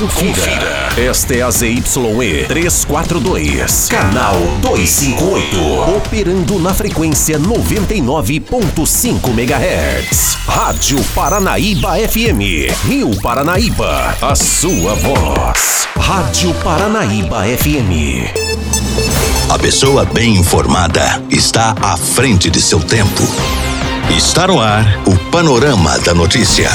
Confira. Esta é a ZYE 342, canal 258. Operando na frequência 99.5 MHz. Rádio Paranaíba FM. Rio Paranaíba. A sua voz. Rádio Paranaíba FM. A pessoa bem informada está à frente de seu tempo. Está no ar o Panorama da Notícia.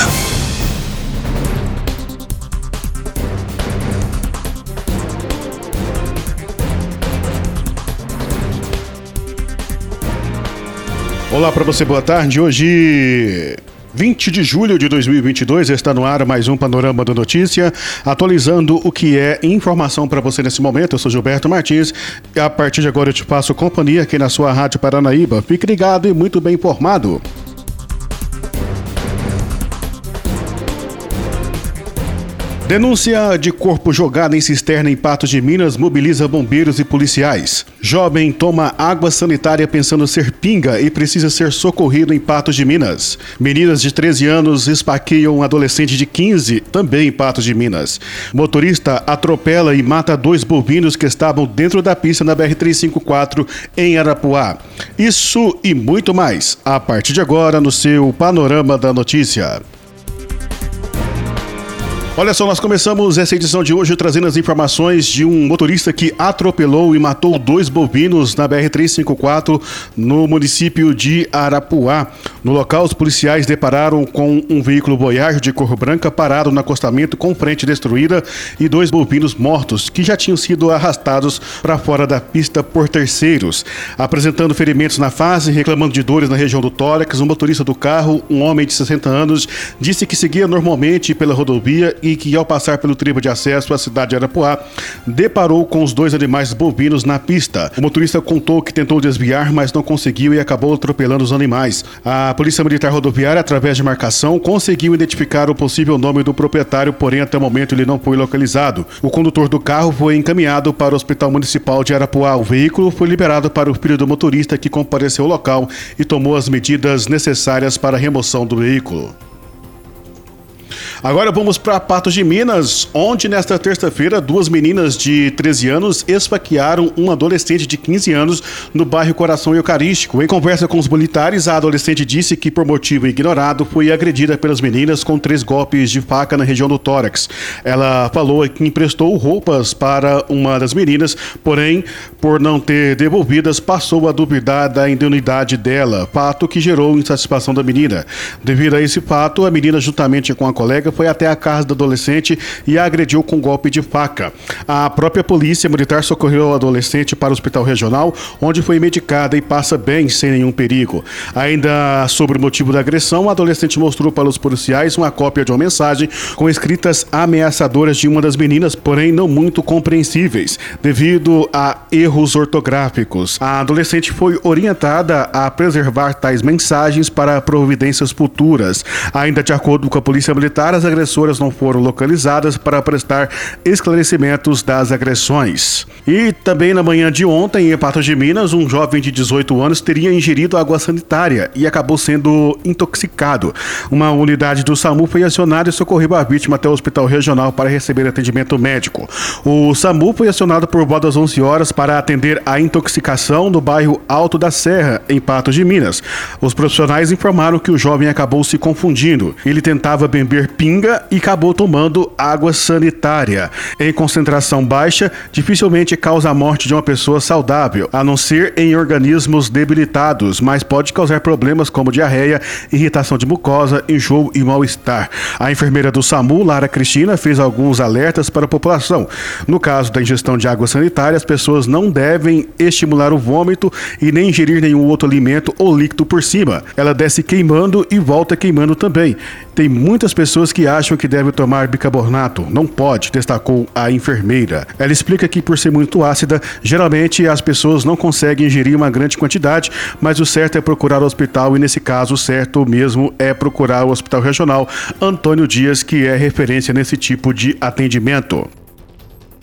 Olá para você, boa tarde. Hoje 20 de julho de 2022 está no ar mais um panorama da notícia, atualizando o que é informação para você nesse momento. Eu sou Gilberto Martins e a partir de agora eu te passo companhia aqui na sua Rádio Paranaíba. Fique ligado e muito bem informado. Denúncia de corpo jogado em cisterna em Patos de Minas mobiliza bombeiros e policiais. Jovem toma água sanitária pensando ser pinga e precisa ser socorrido em Patos de Minas. Meninas de 13 anos esfaqueiam um adolescente de 15, também em Patos de Minas. Motorista atropela e mata dois bovinos que estavam dentro da pista na BR-354 em Arapuá. Isso e muito mais a partir de agora no seu Panorama da Notícia. Olha só, nós começamos essa edição de hoje trazendo as informações de um motorista que atropelou e matou dois bovinos na BR-354 no município de Arapuá. No local, os policiais depararam com um veículo Voyage de cor branca parado no acostamento com frente destruída e dois bovinos mortos que já tinham sido arrastados para fora da pista por terceiros. Apresentando ferimentos na face, reclamando de dores na região do tórax, o motorista do carro, um homem de 60 anos, disse que seguia normalmente pela rodovia e que, ao passar pelo tribo de acesso à cidade de Arapuá, deparou com os dois animais bovinos na pista. O motorista contou que tentou desviar, mas não conseguiu e acabou atropelando os animais. A Polícia Militar Rodoviária, através de marcação, conseguiu identificar o possível nome do proprietário, porém até o momento ele não foi localizado. O condutor do carro foi encaminhado para o Hospital Municipal de Arapuá. O veículo foi liberado para o filho do motorista que compareceu ao local e tomou as medidas necessárias para a remoção do veículo. Agora vamos para Patos de Minas, onde nesta terça-feira duas meninas de 13 anos esfaquearam um adolescente de 15 anos no bairro Coração Eucarístico. Em conversa com os militares, a adolescente disse que, por motivo ignorado, foi agredida pelas meninas com três golpes de faca na região do tórax. Ela falou que emprestou roupas para uma das meninas, porém, por não ter devolvidas, passou a duvidar da indemnidade dela, fato que gerou insatisfação da menina. Devido a esse fato, a menina, juntamente com a colega, foi até a casa do adolescente e a agrediu com um golpe de faca. A própria polícia militar socorreu o adolescente para o hospital regional, onde foi medicada e passa bem sem nenhum perigo. Ainda sobre o motivo da agressão, o adolescente mostrou para os policiais uma cópia de uma mensagem com escritas ameaçadoras de uma das meninas, porém não muito compreensíveis, devido a erros ortográficos. A adolescente foi orientada a preservar tais mensagens para providências futuras. Ainda de acordo com a polícia militar, as agressoras não foram localizadas para prestar esclarecimentos das agressões. E também na manhã de ontem, em Patos de Minas, um jovem de 18 anos teria ingerido água sanitária e acabou sendo intoxicado. Uma unidade do SAMU foi acionada e socorreu a vítima até o hospital regional para receber atendimento médico. O SAMU foi acionado por volta das 11 horas para atender a intoxicação no bairro Alto da Serra, em Patos de Minas. Os profissionais informaram que o jovem acabou se confundindo. Ele tentava beber pinga e acabou tomando água sanitária. Em concentração baixa, dificilmente causa a morte de uma pessoa saudável, a não ser em organismos debilitados, mas pode causar problemas como diarreia, irritação de mucosa, enjoo e mal-estar. A enfermeira do SAMU, Lara Cristina, fez alguns alertas para a população. No caso da ingestão de água sanitária, as pessoas não devem estimular o vômito e nem ingerir nenhum outro alimento ou líquido por cima. Ela desce queimando e volta queimando também. Tem muitas pessoas que acham que deve tomar bicarbonato. Não pode, destacou a enfermeira. Ela explica que, por ser muito ácida, geralmente as pessoas não conseguem ingerir uma grande quantidade, mas o certo é procurar o hospital e, nesse caso, o certo mesmo é procurar o Hospital Regional Antônio Dias, que é referência nesse tipo de atendimento.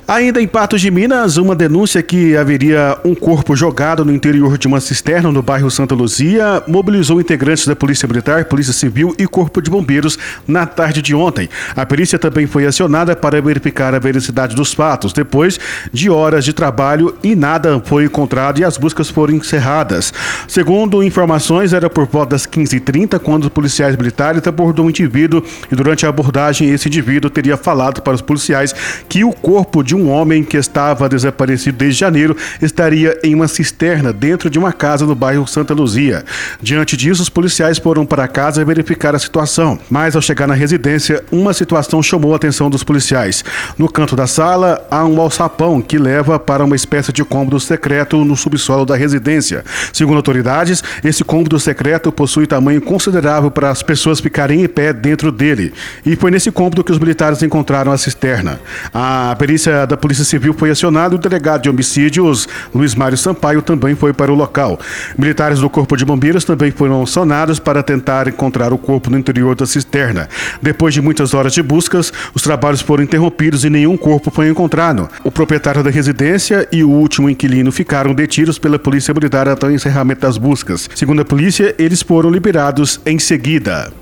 Ainda em Patos de Minas, uma denúncia que haveria um corpo jogado no interior de uma cisterna no bairro Santa Luzia mobilizou integrantes da Polícia Militar, Polícia Civil e Corpo de Bombeiros na tarde de ontem. A perícia também foi acionada para verificar a veracidade dos fatos, depois de horas de trabalho e nada foi encontrado e as buscas foram encerradas. Segundo informações, era por volta das 15h30 quando os policiais militares abordou um indivíduo e durante a abordagem esse indivíduo teria falado para os policiais que o corpo de de um homem que estava desaparecido desde janeiro estaria em uma cisterna dentro de uma casa no bairro Santa Luzia. Diante disso, os policiais foram para casa verificar a situação, mas ao chegar na residência, uma situação chamou a atenção dos policiais. No canto da sala, há um alçapão que leva para uma espécie de cômodo secreto no subsolo da residência. Segundo autoridades, esse cômodo secreto possui tamanho considerável para as pessoas ficarem em pé dentro dele. E foi nesse cômodo que os militares encontraram a cisterna. A perícia da Polícia Civil foi acionado e o delegado de homicídios, Luiz Mário Sampaio, também foi para o local. Militares do Corpo de Bombeiros também foram acionados para tentar encontrar o corpo no interior da cisterna. Depois de muitas horas de buscas, os trabalhos foram interrompidos e nenhum corpo foi encontrado. O proprietário da residência e o último inquilino ficaram detidos pela Polícia Militar até o encerramento das buscas. Segundo a polícia, eles foram liberados em seguida.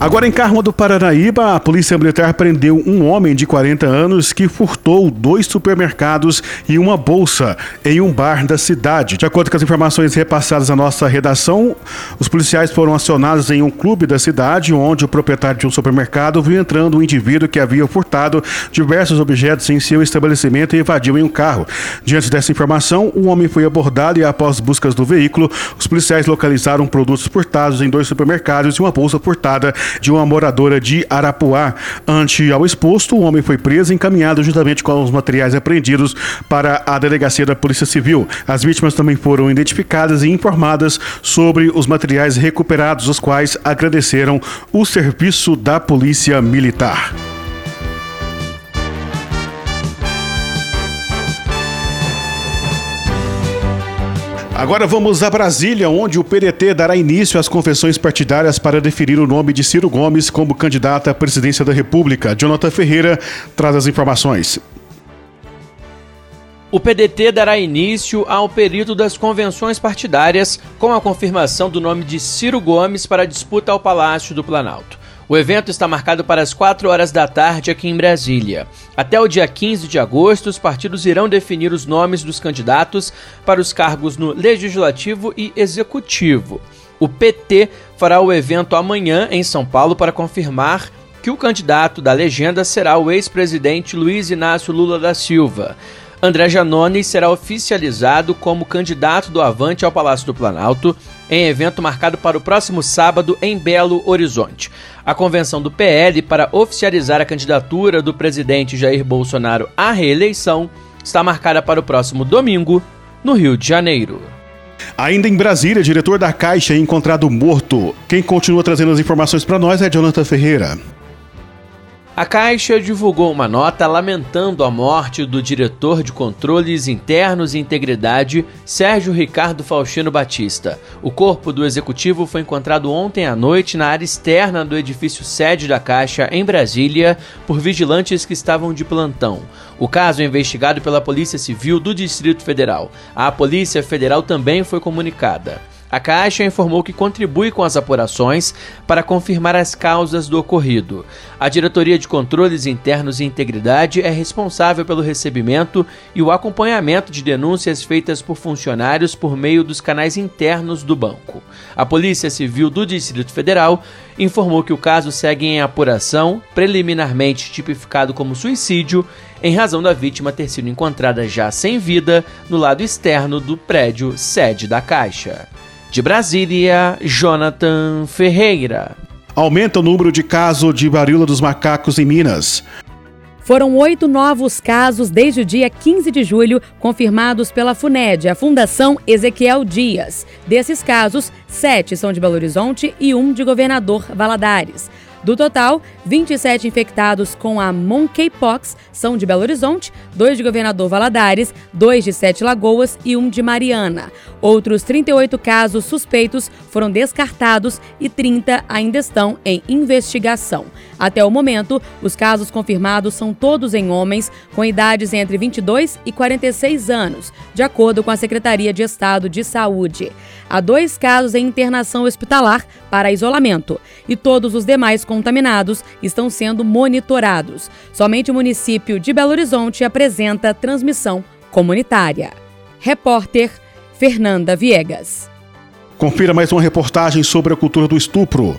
Agora em Carmo do Paranaíba, a Polícia Militar prendeu um homem de 40 anos que furtou dois supermercados e uma bolsa em um bar da cidade. De acordo com as informações repassadas à nossa redação, os policiais foram acionados em um clube da cidade, onde o proprietário de um supermercado viu entrando um indivíduo que havia furtado diversos objetos em seu estabelecimento e invadiu em um carro. Diante dessa informação, o homem foi abordado e, após buscas do veículo, os policiais localizaram produtos furtados em dois supermercados e uma bolsa furtada de uma moradora de Arapuá. Ante ao exposto, o homem foi preso e encaminhado juntamente com os materiais apreendidos para a delegacia da Polícia Civil. As vítimas também foram identificadas e informadas sobre os materiais recuperados, os quais agradeceram o serviço da Polícia Militar. Agora vamos a Brasília, onde o PDT dará início às confissões partidárias para definir o nome de Ciro Gomes como candidato à presidência da República. Jonathan Ferreira traz as informações. O PDT dará início ao período das convenções partidárias com a confirmação do nome de Ciro Gomes para a disputa ao Palácio do Planalto. O evento está marcado para as 4 horas da tarde aqui em Brasília. Até o dia 15 de agosto, os partidos irão definir os nomes dos candidatos para os cargos no Legislativo e Executivo. O PT fará o evento amanhã em São Paulo para confirmar que o candidato da legenda será o ex-presidente Luiz Inácio Lula da Silva. André Janone será oficializado como candidato do Avante ao Palácio do Planalto em evento marcado para o próximo sábado em Belo Horizonte. A convenção do PL para oficializar a candidatura do presidente Jair Bolsonaro à reeleição está marcada para o próximo domingo, no Rio de Janeiro. Ainda em Brasília, diretor da Caixa é encontrado morto. Quem continua trazendo as informações para nós é Jonathan Ferreira. A Caixa divulgou uma nota lamentando a morte do diretor de controles internos e integridade, Sérgio Ricardo Faustino Batista. O corpo do executivo foi encontrado ontem à noite na área externa do edifício sede da Caixa, em Brasília, por vigilantes que estavam de plantão. O caso é investigado pela Polícia Civil do Distrito Federal. A Polícia Federal também foi comunicada. A Caixa informou que contribui com as apurações para confirmar as causas do ocorrido. A Diretoria de Controles Internos e Integridade é responsável pelo recebimento e o acompanhamento de denúncias feitas por funcionários por meio dos canais internos do banco. A Polícia Civil do Distrito Federal informou que o caso segue em apuração, preliminarmente tipificado como suicídio, em razão da vítima ter sido encontrada já sem vida no lado externo do prédio sede da Caixa. De Brasília, Jonathan Ferreira. Aumenta o número de casos de varíola dos macacos em Minas. Foram oito novos casos desde o dia 15 de julho, confirmados pela FUNED, a Fundação Ezequiel Dias. Desses casos, sete são de Belo Horizonte e um de Governador Valadares. Do total, 27 infectados com a monkeypox são de Belo Horizonte, dois de Governador Valadares, dois de Sete Lagoas e um de Mariana. Outros 38 casos suspeitos foram descartados e 30 ainda estão em investigação. Até o momento, os casos confirmados são todos em homens com idades entre 22 e 46 anos, de acordo com a Secretaria de Estado de Saúde. Há dois casos em internação hospitalar para isolamento e todos os demais contaminados estão sendo monitorados. Somente o município de Belo Horizonte apresenta transmissão comunitária. Repórter Fernanda Viegas. Confira mais uma reportagem sobre a cultura do estupro.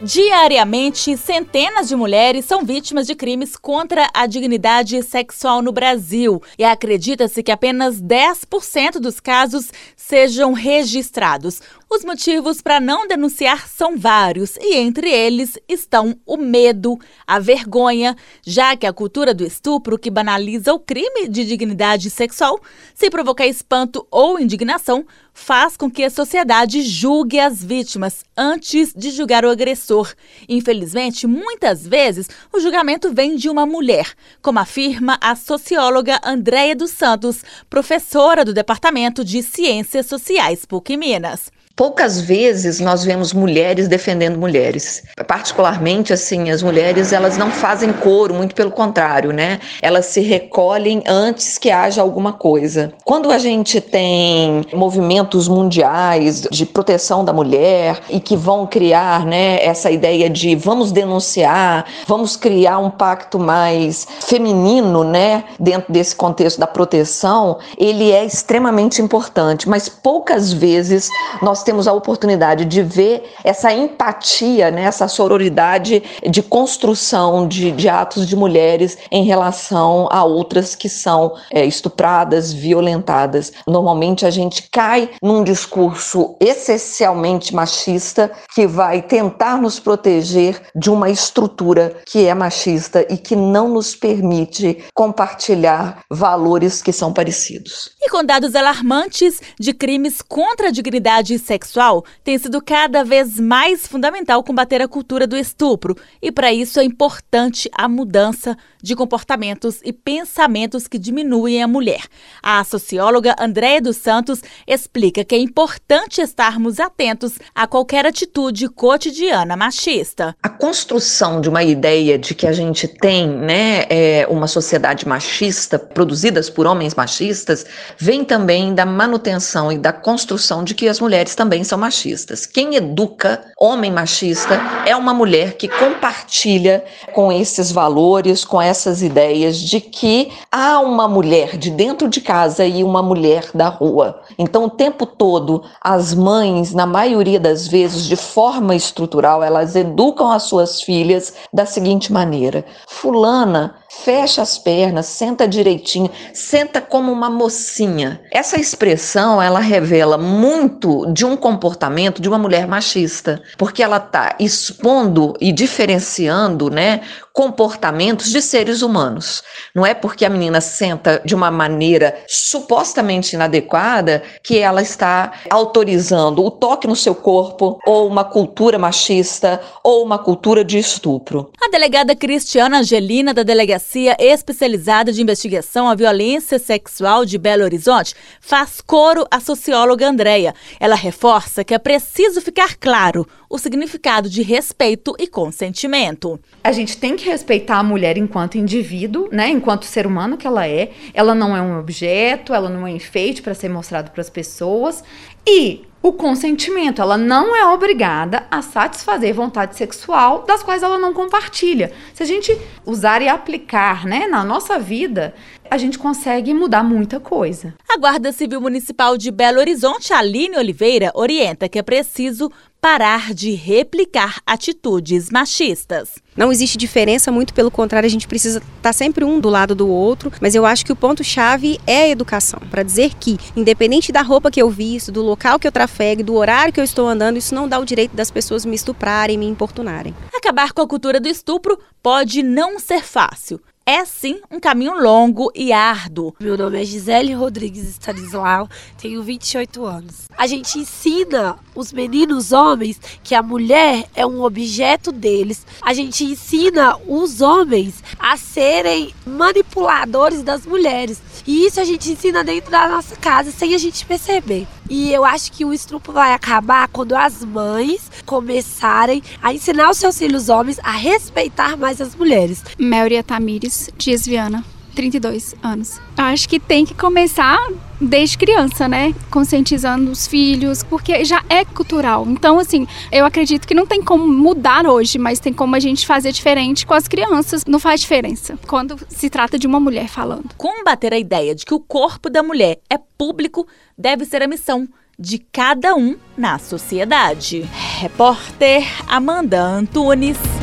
Diariamente, centenas de mulheres são vítimas de crimes contra a dignidade sexual no Brasil e acredita-se que apenas 10% dos casos sejam registrados. Os motivos para não denunciar são vários e entre eles estão o medo, a vergonha, já que a cultura do estupro que banaliza o crime de dignidade sexual, se provocar espanto ou indignação, faz com que a sociedade julgue as vítimas antes de julgar o agressor. Infelizmente, muitas vezes o julgamento vem de uma mulher, como afirma a socióloga Andréia dos Santos, professora do Departamento de Ciências Sociais PUC Minas. Poucas vezes nós vemos mulheres defendendo mulheres. Particularmente, assim, as mulheres elas não fazem coro, muito pelo contrário, né? Elas se recolhem antes que haja alguma coisa. Quando a gente tem movimentos mundiais de proteção da mulher e que vão criar, né, essa ideia de vamos denunciar, vamos criar um pacto mais feminino, né, dentro desse contexto da proteção, ele é extremamente importante, mas poucas vezes nós temos a oportunidade de ver essa empatia, né, essa sororidade de construção de, de atos de mulheres em relação a outras que são é, estupradas, violentadas. Normalmente a gente cai num discurso essencialmente machista que vai tentar nos proteger de uma estrutura que é machista e que não nos permite compartilhar valores que são parecidos. E com dados alarmantes de crimes contra a dignidade sexual, sexual tem sido cada vez mais fundamental combater a cultura do estupro, e para isso é importante a mudança de comportamentos e pensamentos que diminuem a mulher. A socióloga Andréia dos Santos explica que é importante estarmos atentos a qualquer atitude cotidiana machista. A construção de uma ideia de que a gente tem né, é, uma sociedade machista, produzidas por homens machistas, vem também da manutenção e da construção de que as mulheres também são machistas. Quem educa homem machista é uma mulher que compartilha com esses valores, com essas ideias de que há uma mulher de dentro de casa e uma mulher da rua. Então, o tempo todo, as mães, na maioria das vezes, de forma estrutural, elas educam as suas filhas da seguinte maneira: Fulana fecha as pernas, senta direitinho, senta como uma mocinha. Essa expressão, ela revela muito de um comportamento de uma mulher machista, porque ela está expondo e diferenciando, né, comportamentos de seres humanos. Não é porque a menina senta de uma maneira supostamente inadequada que ela está autorizando o toque no seu corpo ou uma cultura machista ou uma cultura de estupro. A delegada Cristiana Angelina da Delegacia Especializada de Investigação à Violência Sexual de Belo Horizonte faz coro à socióloga Andréia. Ela reforça que é preciso ficar claro o significado de respeito e consentimento. A gente tem que respeitar a mulher enquanto indivíduo, né, enquanto ser humano que ela é. Ela não é um objeto, ela não é enfeite para ser mostrado para as pessoas. E o consentimento, ela não é obrigada a satisfazer vontade sexual das quais ela não compartilha. Se a gente usar e aplicar, né, na nossa vida, a gente consegue mudar muita coisa. A Guarda Civil Municipal de Belo Horizonte, Aline Oliveira, orienta que é preciso parar de replicar atitudes machistas. Não existe diferença, muito pelo contrário, a gente precisa estar tá sempre um do lado do outro, mas eu acho que o ponto-chave é a educação, para dizer que, independente da roupa que eu visto, do local que eu trafego, do horário que eu estou andando, isso não dá o direito das pessoas me estuprarem, me importunarem. Acabar com a cultura do estupro pode não ser fácil, é sim um caminho longo e árduo. Meu nome é Gisele Rodrigues Stanislau, tenho 28 anos. A gente ensina os meninos homens que a mulher é um objeto deles. A gente ensina os homens a serem manipuladores das mulheres. E isso a gente ensina dentro da nossa casa sem a gente perceber. E eu acho que o estrupo vai acabar quando as mães começarem a ensinar os seus filhos homens a respeitar mais as mulheres. Melria Tamires Dias Viana. 32 anos. Acho que tem que começar desde criança, né? Conscientizando os filhos, porque já é cultural. Então, assim, eu acredito que não tem como mudar hoje, mas tem como a gente fazer diferente com as crianças. Não faz diferença quando se trata de uma mulher falando. Combater a ideia de que o corpo da mulher é público deve ser a missão de cada um na sociedade. Repórter Amanda Antunes.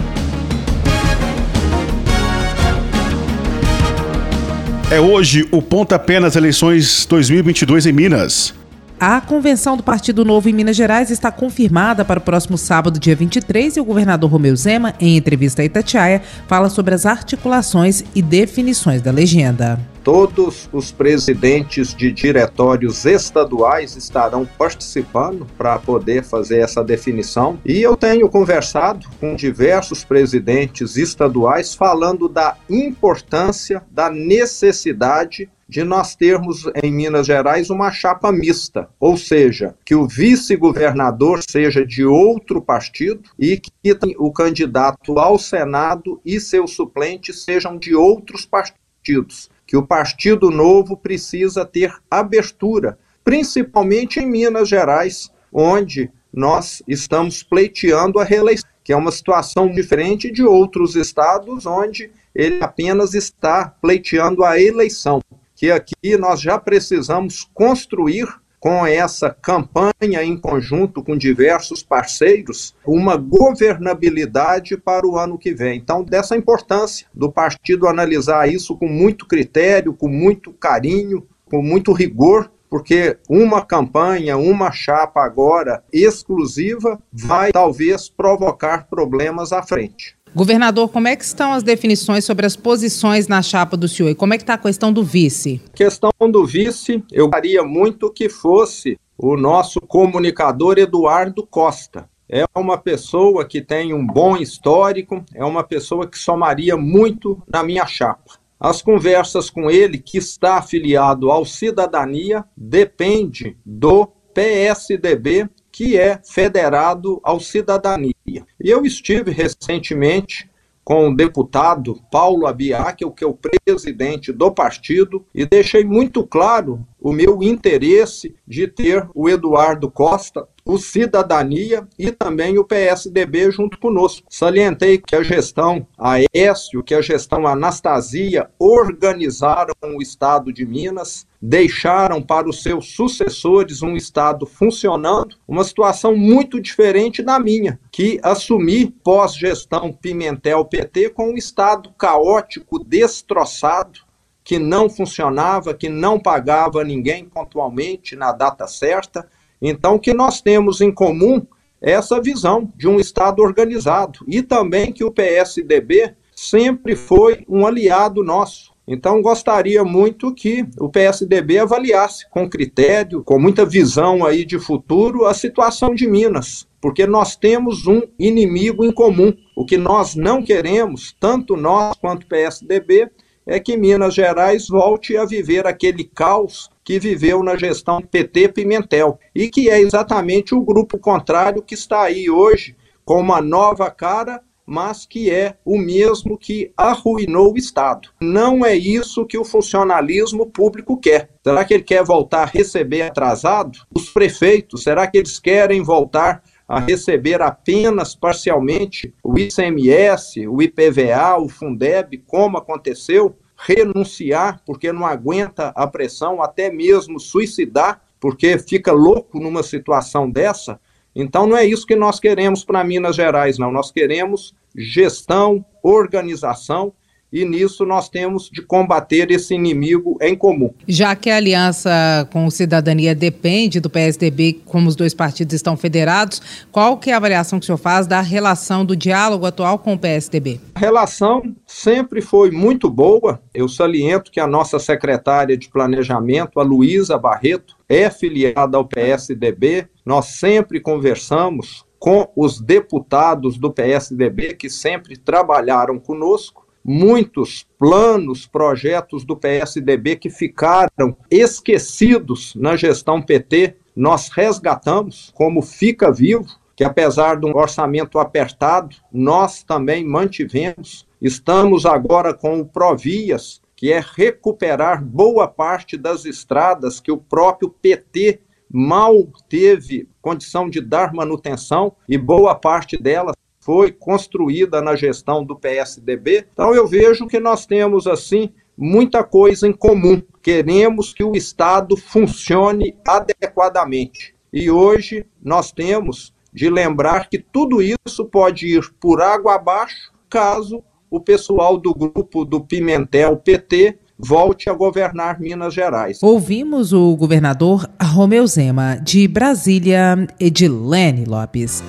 É hoje o pontapé nas eleições 2022 em Minas. A convenção do Partido Novo em Minas Gerais está confirmada para o próximo sábado, dia 23, e o governador Romeu Zema, em entrevista a Itatiaia, fala sobre as articulações e definições da legenda. Todos os presidentes de diretórios estaduais estarão participando para poder fazer essa definição. E eu tenho conversado com diversos presidentes estaduais falando da importância, da necessidade de nós termos em Minas Gerais uma chapa mista, ou seja, que o vice-governador seja de outro partido e que o candidato ao Senado e seus suplentes sejam de outros partidos que o Partido Novo precisa ter abertura, principalmente em Minas Gerais, onde nós estamos pleiteando a reeleição, que é uma situação diferente de outros estados, onde ele apenas está pleiteando a eleição. Que aqui nós já precisamos construir com essa campanha em conjunto com diversos parceiros, uma governabilidade para o ano que vem. Então, dessa importância do partido analisar isso com muito critério, com muito carinho, com muito rigor, porque uma campanha, uma chapa agora exclusiva vai talvez provocar problemas à frente. Governador, como é que estão as definições sobre as posições na chapa do senhor e como é que está a questão do vice? Questão do vice, eu gostaria muito que fosse o nosso comunicador Eduardo Costa. É uma pessoa que tem um bom histórico, é uma pessoa que somaria muito na minha chapa. As conversas com ele, que está afiliado ao Cidadania, depende do PSDB que é federado ao cidadania. E eu estive recentemente com o deputado Paulo o que é o presidente do partido, e deixei muito claro o meu interesse de ter o Eduardo Costa o Cidadania e também o PSDB junto conosco. Salientei que a gestão Aécio, que a gestão Anastasia organizaram o Estado de Minas, deixaram para os seus sucessores um Estado funcionando, uma situação muito diferente da minha, que assumi pós-gestão Pimentel-PT com um Estado caótico, destroçado, que não funcionava, que não pagava ninguém pontualmente na data certa, então, o que nós temos em comum é essa visão de um Estado organizado e também que o PSDB sempre foi um aliado nosso. Então, gostaria muito que o PSDB avaliasse com critério, com muita visão aí de futuro, a situação de Minas, porque nós temos um inimigo em comum. O que nós não queremos, tanto nós quanto o PSDB, é que Minas Gerais volte a viver aquele caos que viveu na gestão PT Pimentel e que é exatamente o grupo contrário que está aí hoje com uma nova cara, mas que é o mesmo que arruinou o Estado. Não é isso que o funcionalismo público quer. Será que ele quer voltar a receber atrasado? Os prefeitos, será que eles querem voltar a receber apenas parcialmente o ICMS, o IPVA, o Fundeb, como aconteceu? renunciar porque não aguenta a pressão, até mesmo suicidar, porque fica louco numa situação dessa. Então não é isso que nós queremos para Minas Gerais, não. Nós queremos gestão, organização e nisso nós temos de combater esse inimigo em comum. Já que a aliança com cidadania depende do PSDB, como os dois partidos estão federados, qual que é a avaliação que o senhor faz da relação do diálogo atual com o PSDB? A relação sempre foi muito boa. Eu saliento que a nossa secretária de planejamento, a Luísa Barreto, é filiada ao PSDB. Nós sempre conversamos com os deputados do PSDB que sempre trabalharam conosco muitos planos, projetos do PSDB que ficaram esquecidos na gestão PT, nós resgatamos, como fica vivo, que apesar de um orçamento apertado, nós também mantivemos. Estamos agora com o Provias, que é recuperar boa parte das estradas que o próprio PT mal teve condição de dar manutenção e boa parte delas foi construída na gestão do PSDB. Então eu vejo que nós temos assim muita coisa em comum. Queremos que o Estado funcione adequadamente. E hoje nós temos de lembrar que tudo isso pode ir por água abaixo caso o pessoal do grupo do Pimentel PT volte a governar Minas Gerais. Ouvimos o governador Romeu Zema, de Brasília, Edilene Lopes.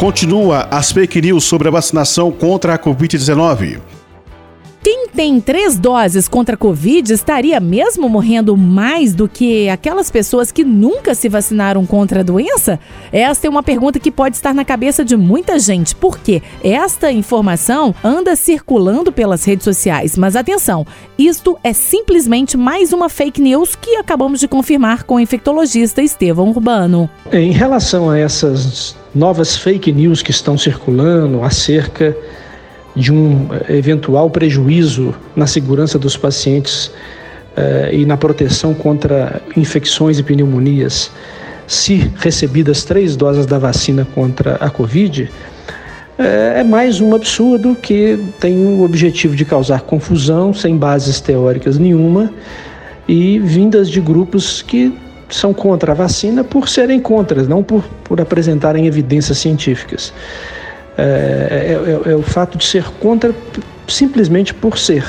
Continua as fake news sobre a vacinação contra a Covid-19. Quem tem três doses contra a Covid estaria mesmo morrendo mais do que aquelas pessoas que nunca se vacinaram contra a doença? Esta é uma pergunta que pode estar na cabeça de muita gente, porque esta informação anda circulando pelas redes sociais. Mas atenção, isto é simplesmente mais uma fake news que acabamos de confirmar com o infectologista Estevão Urbano. Em relação a essas novas fake news que estão circulando acerca de um eh, eventual prejuízo na segurança dos pacientes eh, e na proteção contra infecções e pneumonias, se recebidas três doses da vacina contra a Covid, eh, é mais um absurdo que tem o objetivo de causar confusão, sem bases teóricas nenhuma, e vindas de grupos que são contra a vacina por serem contra, não por, por apresentarem evidências científicas. É, é, é, é o fato de ser contra simplesmente por ser.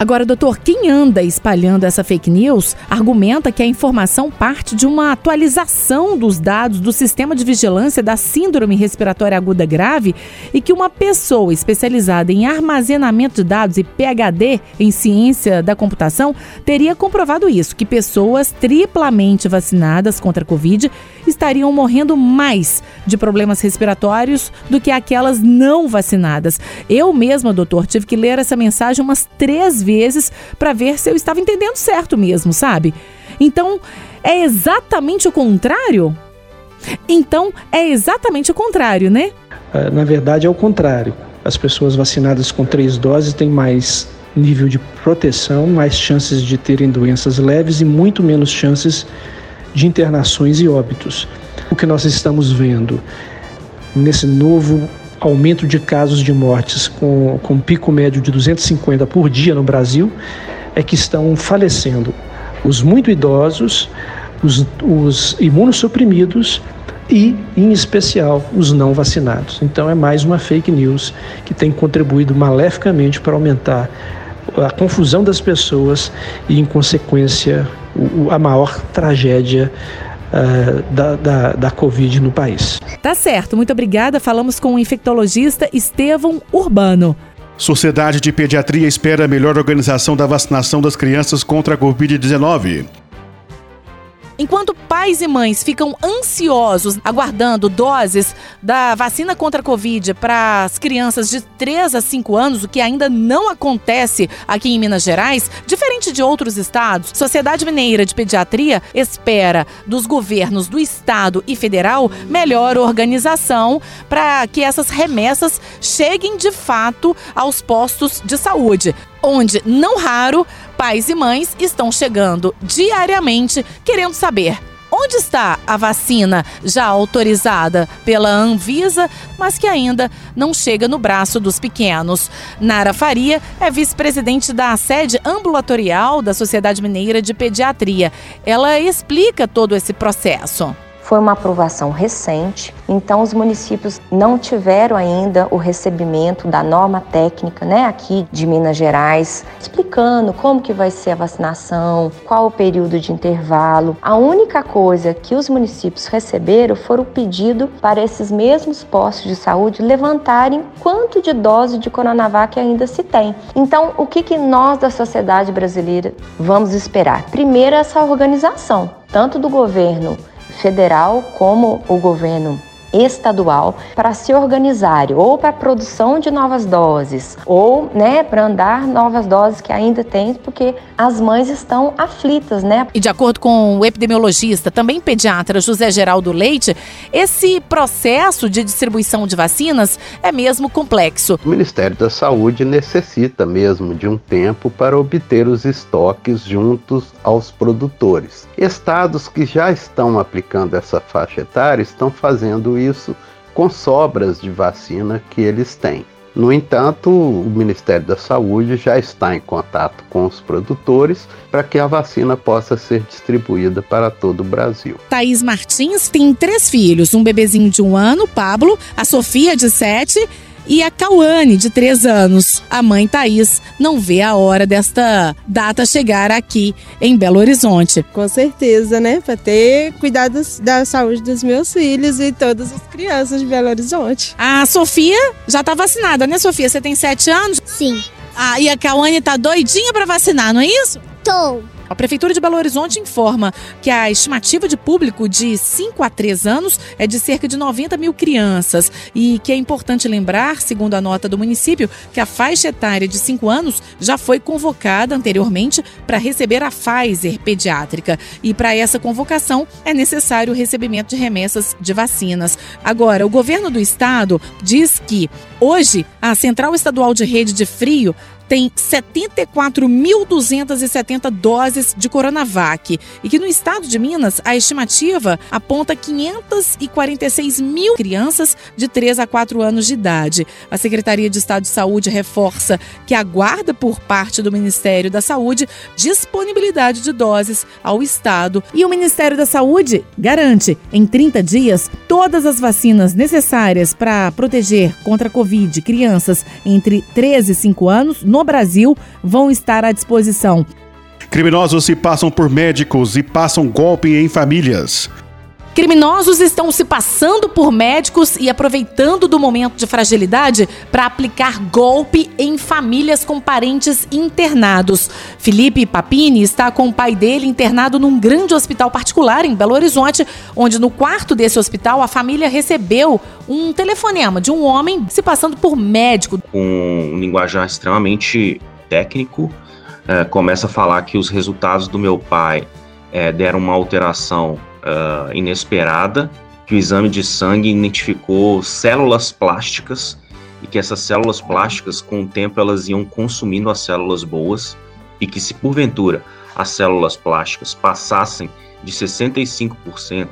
Agora, doutor, quem anda espalhando essa fake news argumenta que a informação parte de uma atualização dos dados do sistema de vigilância da síndrome respiratória aguda grave e que uma pessoa especializada em armazenamento de dados e PhD em ciência da computação teria comprovado isso, que pessoas triplamente vacinadas contra a Covid estariam morrendo mais de problemas respiratórios do que aquelas não vacinadas. Eu mesma, doutor, tive que ler essa mensagem umas três vezes para ver se eu estava entendendo certo mesmo, sabe? Então, é exatamente o contrário? Então, é exatamente o contrário, né? É, na verdade, é o contrário. As pessoas vacinadas com três doses têm mais nível de proteção, mais chances de terem doenças leves e muito menos chances de internações e óbitos. O que nós estamos vendo nesse novo aumento de casos de mortes com, com pico médio de 250 por dia no Brasil, é que estão falecendo os muito idosos, os, os imunossuprimidos e, em especial, os não vacinados. Então, é mais uma fake news que tem contribuído maleficamente para aumentar a confusão das pessoas e, em consequência, a maior tragédia uh, da, da, da Covid no país. Tá certo, muito obrigada. Falamos com o infectologista Estevão Urbano. Sociedade de Pediatria espera melhor organização da vacinação das crianças contra a Covid-19. Enquanto pais e mães ficam ansiosos aguardando doses da vacina contra a Covid para as crianças de 3 a 5 anos, o que ainda não acontece aqui em Minas Gerais, diferente de outros estados, Sociedade Mineira de Pediatria espera dos governos do estado e federal melhor organização para que essas remessas cheguem de fato aos postos de saúde onde, não raro, pais e mães estão chegando diariamente querendo saber onde está a vacina já autorizada pela Anvisa, mas que ainda não chega no braço dos pequenos. Nara Faria é vice-presidente da sede ambulatorial da Sociedade Mineira de Pediatria. Ela explica todo esse processo foi uma aprovação recente, então os municípios não tiveram ainda o recebimento da norma técnica, né, aqui de Minas Gerais, explicando como que vai ser a vacinação, qual o período de intervalo. A única coisa que os municípios receberam foi o pedido para esses mesmos postos de saúde levantarem quanto de dose de Coronavac ainda se tem. Então, o que, que nós da sociedade brasileira vamos esperar? Primeiro, essa organização, tanto do governo federal como o governo estadual para se organizarem ou para a produção de novas doses ou, né, para andar novas doses que ainda tem, porque as mães estão aflitas, né? E de acordo com o epidemiologista, também pediatra José Geraldo Leite, esse processo de distribuição de vacinas é mesmo complexo. O Ministério da Saúde necessita mesmo de um tempo para obter os estoques juntos aos produtores. Estados que já estão aplicando essa faixa etária estão fazendo isso com sobras de vacina que eles têm. No entanto, o Ministério da Saúde já está em contato com os produtores para que a vacina possa ser distribuída para todo o Brasil. Thaís Martins tem três filhos: um bebezinho de um ano, Pablo, a Sofia, de sete, e a Cauane, de 3 anos. A mãe Thaís não vê a hora desta data chegar aqui em Belo Horizonte. Com certeza, né? Para ter cuidado da saúde dos meus filhos e todas as crianças de Belo Horizonte. A Sofia já está vacinada, né, Sofia? Você tem 7 anos? Sim. Ah, e a Cauane tá doidinha para vacinar, não é isso? Tô. A Prefeitura de Belo Horizonte informa que a estimativa de público de 5 a 3 anos é de cerca de 90 mil crianças e que é importante lembrar, segundo a nota do município, que a faixa etária de 5 anos já foi convocada anteriormente para receber a Pfizer pediátrica e para essa convocação é necessário o recebimento de remessas de vacinas. Agora, o governo do estado diz que hoje a Central Estadual de Rede de Frio tem 74.270 doses de Coronavac e que no estado de Minas a estimativa aponta 546 mil crianças de 3 a 4 anos de idade. A Secretaria de Estado de Saúde reforça que aguarda por parte do Ministério da Saúde disponibilidade de doses ao estado e o Ministério da Saúde garante em 30 dias todas as vacinas necessárias para proteger contra a Covid crianças entre 13 e 5 anos no no Brasil vão estar à disposição. Criminosos se passam por médicos e passam golpe em famílias. Criminosos estão se passando por médicos e aproveitando do momento de fragilidade para aplicar golpe em famílias com parentes internados. Felipe Papini está com o pai dele internado num grande hospital particular em Belo Horizonte, onde no quarto desse hospital a família recebeu um telefonema de um homem se passando por médico. Um linguajar extremamente técnico, é, começa a falar que os resultados do meu pai é, deram uma alteração uh, inesperada, que o exame de sangue identificou células plásticas e que essas células plásticas, com o tempo, elas iam consumindo as células boas e que se porventura as células plásticas passassem de 65%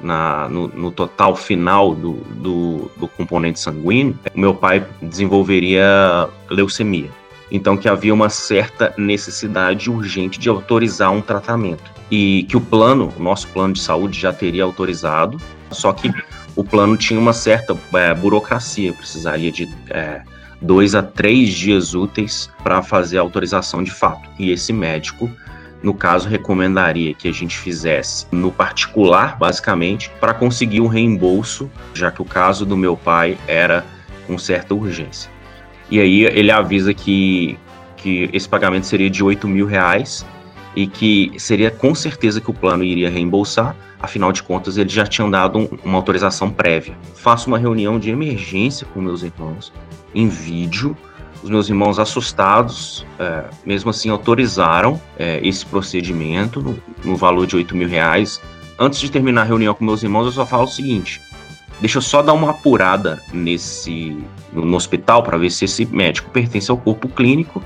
na, no, no, total final do, do, do, componente sanguíneo, o meu pai desenvolveria leucemia. Então que havia uma certa necessidade urgente de autorizar um tratamento e que o plano, o nosso plano de saúde já teria autorizado, só que o plano tinha uma certa é, burocracia, precisaria de é, dois a três dias úteis para fazer a autorização de fato. E esse médico, no caso, recomendaria que a gente fizesse no particular, basicamente, para conseguir um reembolso, já que o caso do meu pai era com certa urgência. E aí ele avisa que, que esse pagamento seria de 8 mil reais e que seria com certeza que o plano iria reembolsar, afinal de contas eles já tinham dado um, uma autorização prévia. Faço uma reunião de emergência com meus irmãos, em vídeo, os meus irmãos assustados, é, mesmo assim autorizaram é, esse procedimento no, no, valor de 8 mil reais. Antes de terminar a reunião com meus irmãos, eu só falo o seguinte: deixa eu só dar uma apurada nesse no, hospital para ver se esse médico pertence ao corpo clínico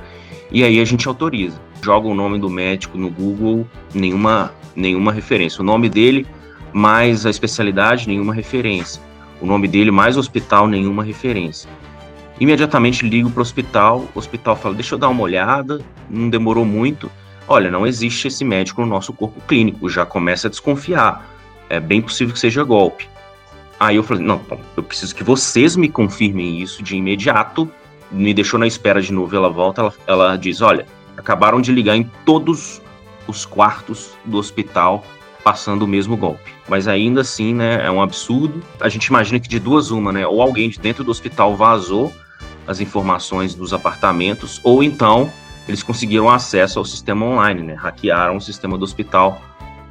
e aí a gente autoriza joga o nome do médico no Google, nenhuma, nenhuma referência. O nome dele mais a especialidade, nenhuma referência. O nome dele mais o hospital, nenhuma referência. Imediatamente ligo para o hospital, o hospital fala: Deixa eu dar uma olhada, não demorou muito. Olha, não existe esse médico no nosso corpo clínico, já começa a desconfiar. é bem possível que seja golpe. Aí eu falei, não, eu preciso que vocês me confirmem isso de imediato. Me deixou na espera de novo, ela volta, ela, ela diz, olha, acabaram de ligar em todos os quartos do hospital passando o mesmo golpe. Mas ainda assim, né, é um absurdo. A gente imagina que de duas uma, né, ou alguém de dentro do hospital vazou as informações dos apartamentos, ou então eles conseguiram acesso ao sistema online, né, hackearam o sistema do hospital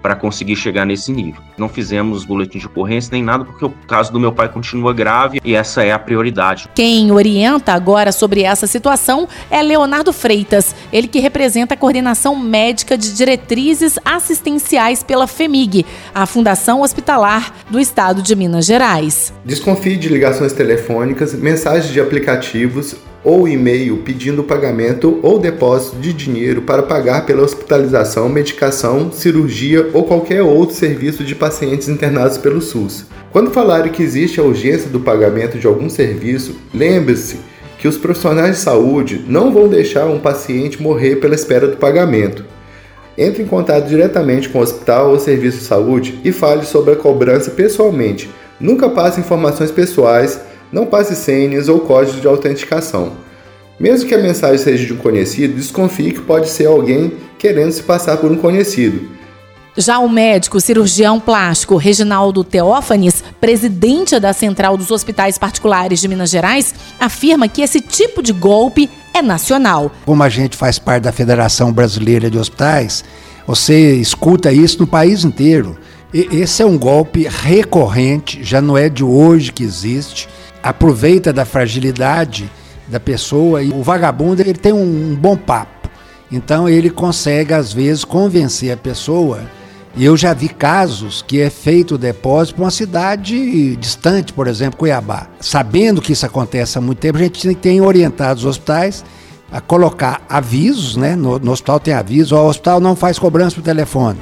para conseguir chegar nesse nível. Não fizemos boletim de ocorrência nem nada, porque o caso do meu pai continua grave e essa é a prioridade. Quem orienta agora sobre essa situação é Leonardo Freitas, ele que representa a coordenação médica de diretrizes assistenciais pela FEMIG, a Fundação Hospitalar do Estado de Minas Gerais. Desconfie de ligações telefônicas, mensagens de aplicativos ou e-mail pedindo pagamento ou depósito de dinheiro para pagar pela hospitalização, medicação, cirurgia ou qualquer outro serviço de pacientes internados pelo SUS. Quando falarem que existe a urgência do pagamento de algum serviço, lembre-se que os profissionais de saúde não vão deixar um paciente morrer pela espera do pagamento. Entre em contato diretamente com o hospital ou serviço de saúde e fale sobre a cobrança pessoalmente. Nunca passe informações pessoais não passe senhas ou códigos de autenticação. Mesmo que a mensagem seja de um conhecido, desconfie que pode ser alguém querendo se passar por um conhecido. Já o médico cirurgião plástico Reginaldo Teófanes, presidente da Central dos Hospitais Particulares de Minas Gerais, afirma que esse tipo de golpe é nacional. Como a gente faz parte da Federação Brasileira de Hospitais, você escuta isso no país inteiro. E esse é um golpe recorrente, já não é de hoje que existe aproveita da fragilidade da pessoa e o vagabundo ele tem um, um bom papo. Então ele consegue às vezes convencer a pessoa. E eu já vi casos que é feito o depósito para uma cidade distante, por exemplo, Cuiabá. Sabendo que isso acontece há muito tempo, a gente tem orientado os hospitais a colocar avisos, né? No, no hospital tem aviso, o hospital não faz cobrança por telefone.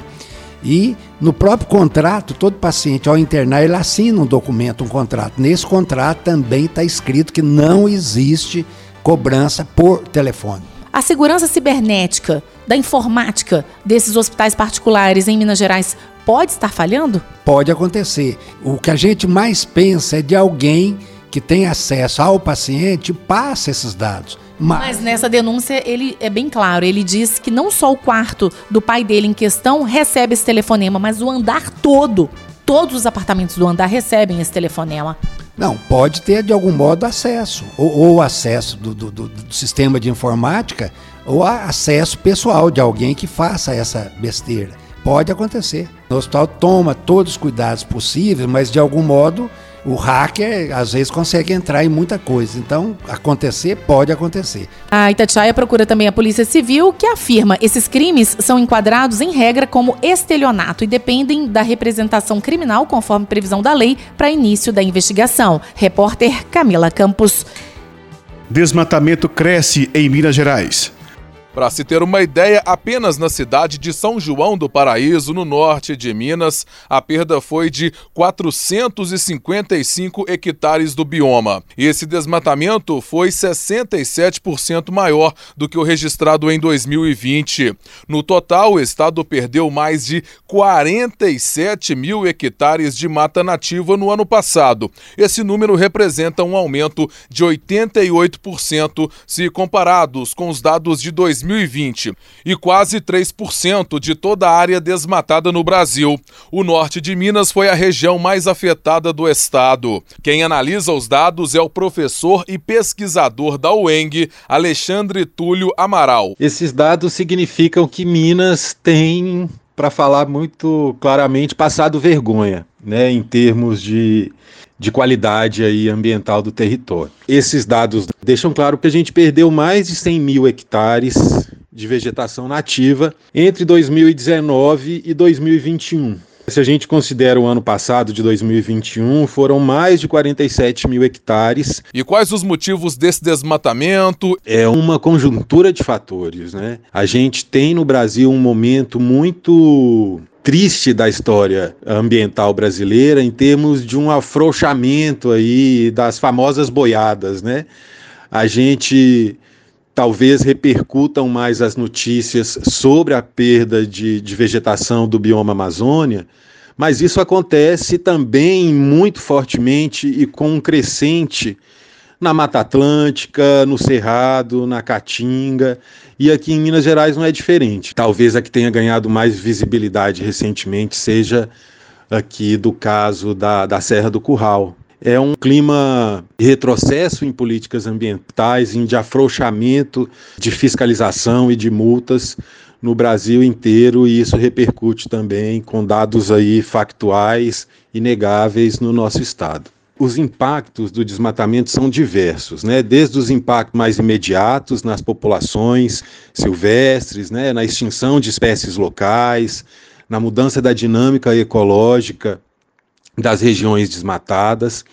E no próprio contrato, todo paciente, ao internar, ele assina um documento, um contrato. Nesse contrato também está escrito que não existe cobrança por telefone. A segurança cibernética da informática desses hospitais particulares em Minas Gerais pode estar falhando? Pode acontecer. O que a gente mais pensa é de alguém que tem acesso ao paciente passa esses dados. Mas... Mas... nessa denúncia ele é bem claro, ele diz que não só o quarto do pai dele em questão recebe esse telefonema, mas o andar todo, todos os apartamentos do andar recebem esse telefonema. Não, pode ter de algum modo acesso, ou, ou acesso do, do, do, do sistema de informática, ou acesso pessoal de alguém que faça essa besteira. Pode acontecer. O hospital toma todos os cuidados possíveis, mas de algum modo o hacker às vezes consegue entrar em muita coisa. Então, acontecer pode acontecer. A Itatiaia procura também a Polícia Civil, que afirma esses crimes são enquadrados em regra como estelionato e dependem da representação criminal conforme previsão da lei para início da investigação. Repórter Camila Campos. Desmatamento cresce em Minas Gerais. Para se ter uma ideia, apenas na cidade de São João do Paraíso, no norte de Minas, a perda foi de 455 hectares do bioma. Esse desmatamento foi 67% maior do que o registrado em 2020. No total, o estado perdeu mais de 47 mil hectares de mata nativa no ano passado. Esse número representa um aumento de 88% se comparados com os dados de 2020. 2020 e quase 3% de toda a área desmatada no Brasil. O norte de Minas foi a região mais afetada do estado. Quem analisa os dados é o professor e pesquisador da UENG, Alexandre Túlio Amaral. Esses dados significam que Minas tem para falar muito claramente, passado vergonha, né, em termos de de qualidade aí ambiental do território. Esses dados deixam claro que a gente perdeu mais de 100 mil hectares de vegetação nativa entre 2019 e 2021. Se a gente considera o ano passado, de 2021, foram mais de 47 mil hectares. E quais os motivos desse desmatamento? É uma conjuntura de fatores, né? A gente tem no Brasil um momento muito triste da história ambiental brasileira em termos de um afrouxamento aí das famosas boiadas, né? A gente talvez repercutam mais as notícias sobre a perda de, de vegetação do bioma Amazônia, Mas isso acontece também muito fortemente e com um crescente na Mata Atlântica, no Cerrado, na Caatinga, e aqui em Minas Gerais não é diferente. Talvez a que tenha ganhado mais visibilidade recentemente seja aqui do caso da, da Serra do Curral. É um clima de retrocesso em políticas ambientais, de afrouxamento de fiscalização e de multas no Brasil inteiro e isso repercute também com dados aí factuais inegáveis no nosso estado os impactos do desmatamento são diversos, né? Desde os impactos mais imediatos nas populações silvestres, né? na extinção de espécies locais, na mudança da dinâmica ecológica das regiões desmatadas,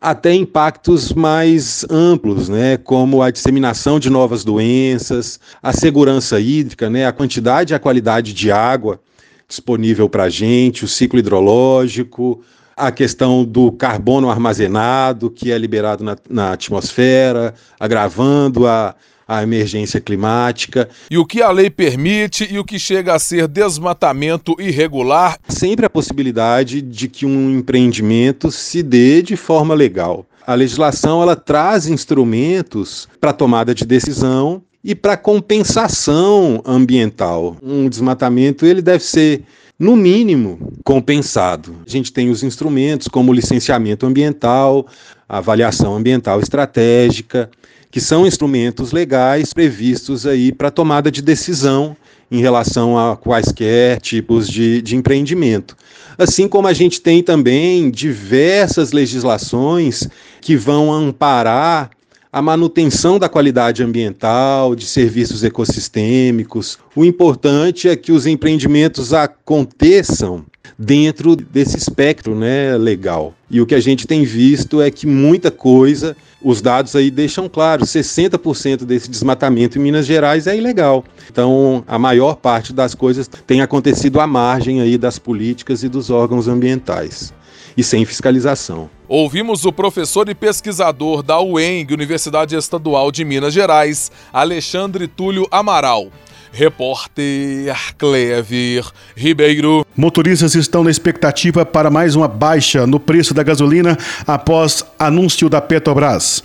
até impactos mais amplos, né, como a disseminação de novas doenças, a segurança hídrica, né, a quantidade e a qualidade de água disponível para a gente, o ciclo hidrológico, a questão do carbono armazenado, que é liberado na, na atmosfera, agravando a, a emergência climática. E o que a lei permite e o que chega a ser desmatamento irregular? Sempre a possibilidade de que um empreendimento se dê de forma legal. A legislação ela traz instrumentos para tomada de decisão e para compensação ambiental. Um desmatamento ele deve ser no mínimo, compensado. A gente tem os instrumentos como licenciamento ambiental, avaliação ambiental estratégica, que são instrumentos legais previstos aí para tomada de decisão em relação a quaisquer tipos de, de empreendimento. Assim como a gente tem também diversas legislações que vão amparar a manutenção da qualidade ambiental, de serviços ecossistêmicos. O importante é que os empreendimentos aconteçam dentro desse espectro né, legal. E o que a gente tem visto é que muita coisa, os dados aí deixam claro, 60% desse desmatamento em Minas Gerais é ilegal. Então, a maior parte das coisas tem acontecido à margem aí das políticas e dos órgãos ambientais e sem fiscalização. Ouvimos o professor e pesquisador da UENG, Universidade Estadual de Minas Gerais, Alexandre Túlio Amaral. Repórter Clever Ribeiro. Motoristas estão na expectativa para mais uma baixa no preço da gasolina após anúncio da Petrobras.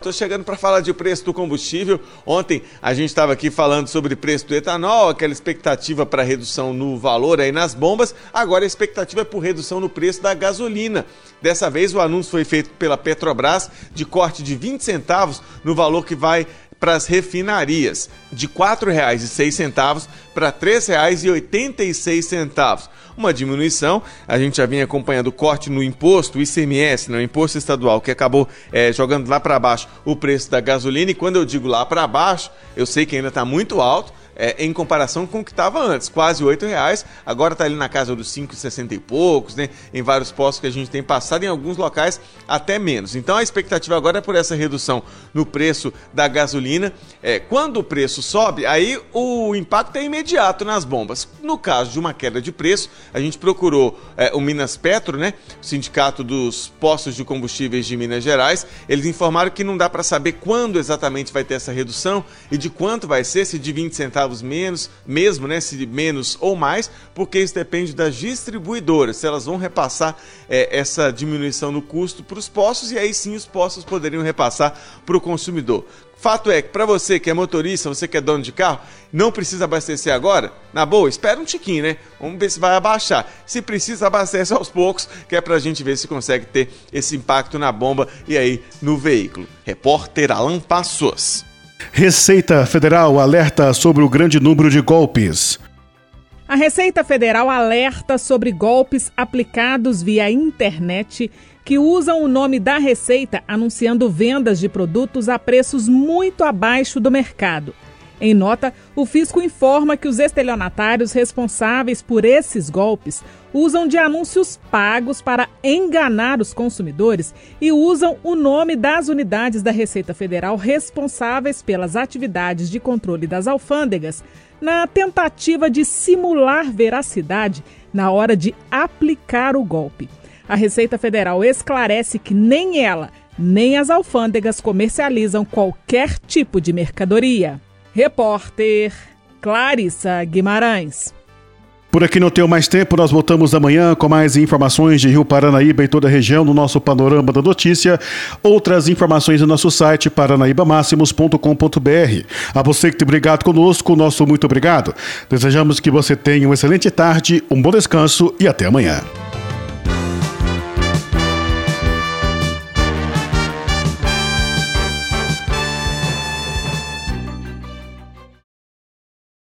Estou chegando para falar de preço do combustível. Ontem a gente estava aqui falando sobre preço do etanol, aquela expectativa para redução no valor aí nas bombas. Agora a expectativa é por redução no preço da gasolina. Dessa vez o anúncio foi feito pela Petrobras de corte de 20 centavos no valor que vai para as refinarias, de R$ 4,06 para R$ 3,86 uma diminuição. A gente já vinha acompanhando o corte no imposto, o ICMS, no né, imposto estadual, que acabou é, jogando lá para baixo o preço da gasolina. E quando eu digo lá para baixo, eu sei que ainda está muito alto, é, em comparação com o que estava antes, quase R$ reais, agora está ali na casa dos 5,60 e poucos, né? Em vários postos que a gente tem passado, em alguns locais até menos. Então a expectativa agora é por essa redução no preço da gasolina. É, quando o preço sobe, aí o impacto é imediato nas bombas. No caso de uma queda de preço, a gente procurou é, o Minas Petro, né? O sindicato dos postos de combustíveis de Minas Gerais. Eles informaram que não dá para saber quando exatamente vai ter essa redução e de quanto vai ser, se de 20 centavos centavos menos, mesmo, né, se menos ou mais, porque isso depende das distribuidoras, se elas vão repassar é, essa diminuição no custo para os postos e aí sim os postos poderiam repassar para o consumidor. Fato é que para você que é motorista, você que é dono de carro, não precisa abastecer agora? Na boa, espera um tiquinho, né? Vamos ver se vai abaixar. Se precisa, abastece aos poucos, que é para a gente ver se consegue ter esse impacto na bomba e aí no veículo. Repórter Alan Passos. Receita Federal alerta sobre o grande número de golpes. A Receita Federal alerta sobre golpes aplicados via internet que usam o nome da Receita anunciando vendas de produtos a preços muito abaixo do mercado. Em nota, o fisco informa que os estelionatários responsáveis por esses golpes usam de anúncios pagos para enganar os consumidores e usam o nome das unidades da Receita Federal responsáveis pelas atividades de controle das alfândegas, na tentativa de simular veracidade na hora de aplicar o golpe. A Receita Federal esclarece que nem ela, nem as alfândegas comercializam qualquer tipo de mercadoria. Repórter Clarissa Guimarães. Por aqui não tenho mais tempo, nós voltamos amanhã com mais informações de Rio Paranaíba e toda a região no nosso Panorama da Notícia. Outras informações no nosso site paranaibamáximos.com.br. A você que tem brigado conosco, nosso muito obrigado. Desejamos que você tenha uma excelente tarde, um bom descanso e até amanhã.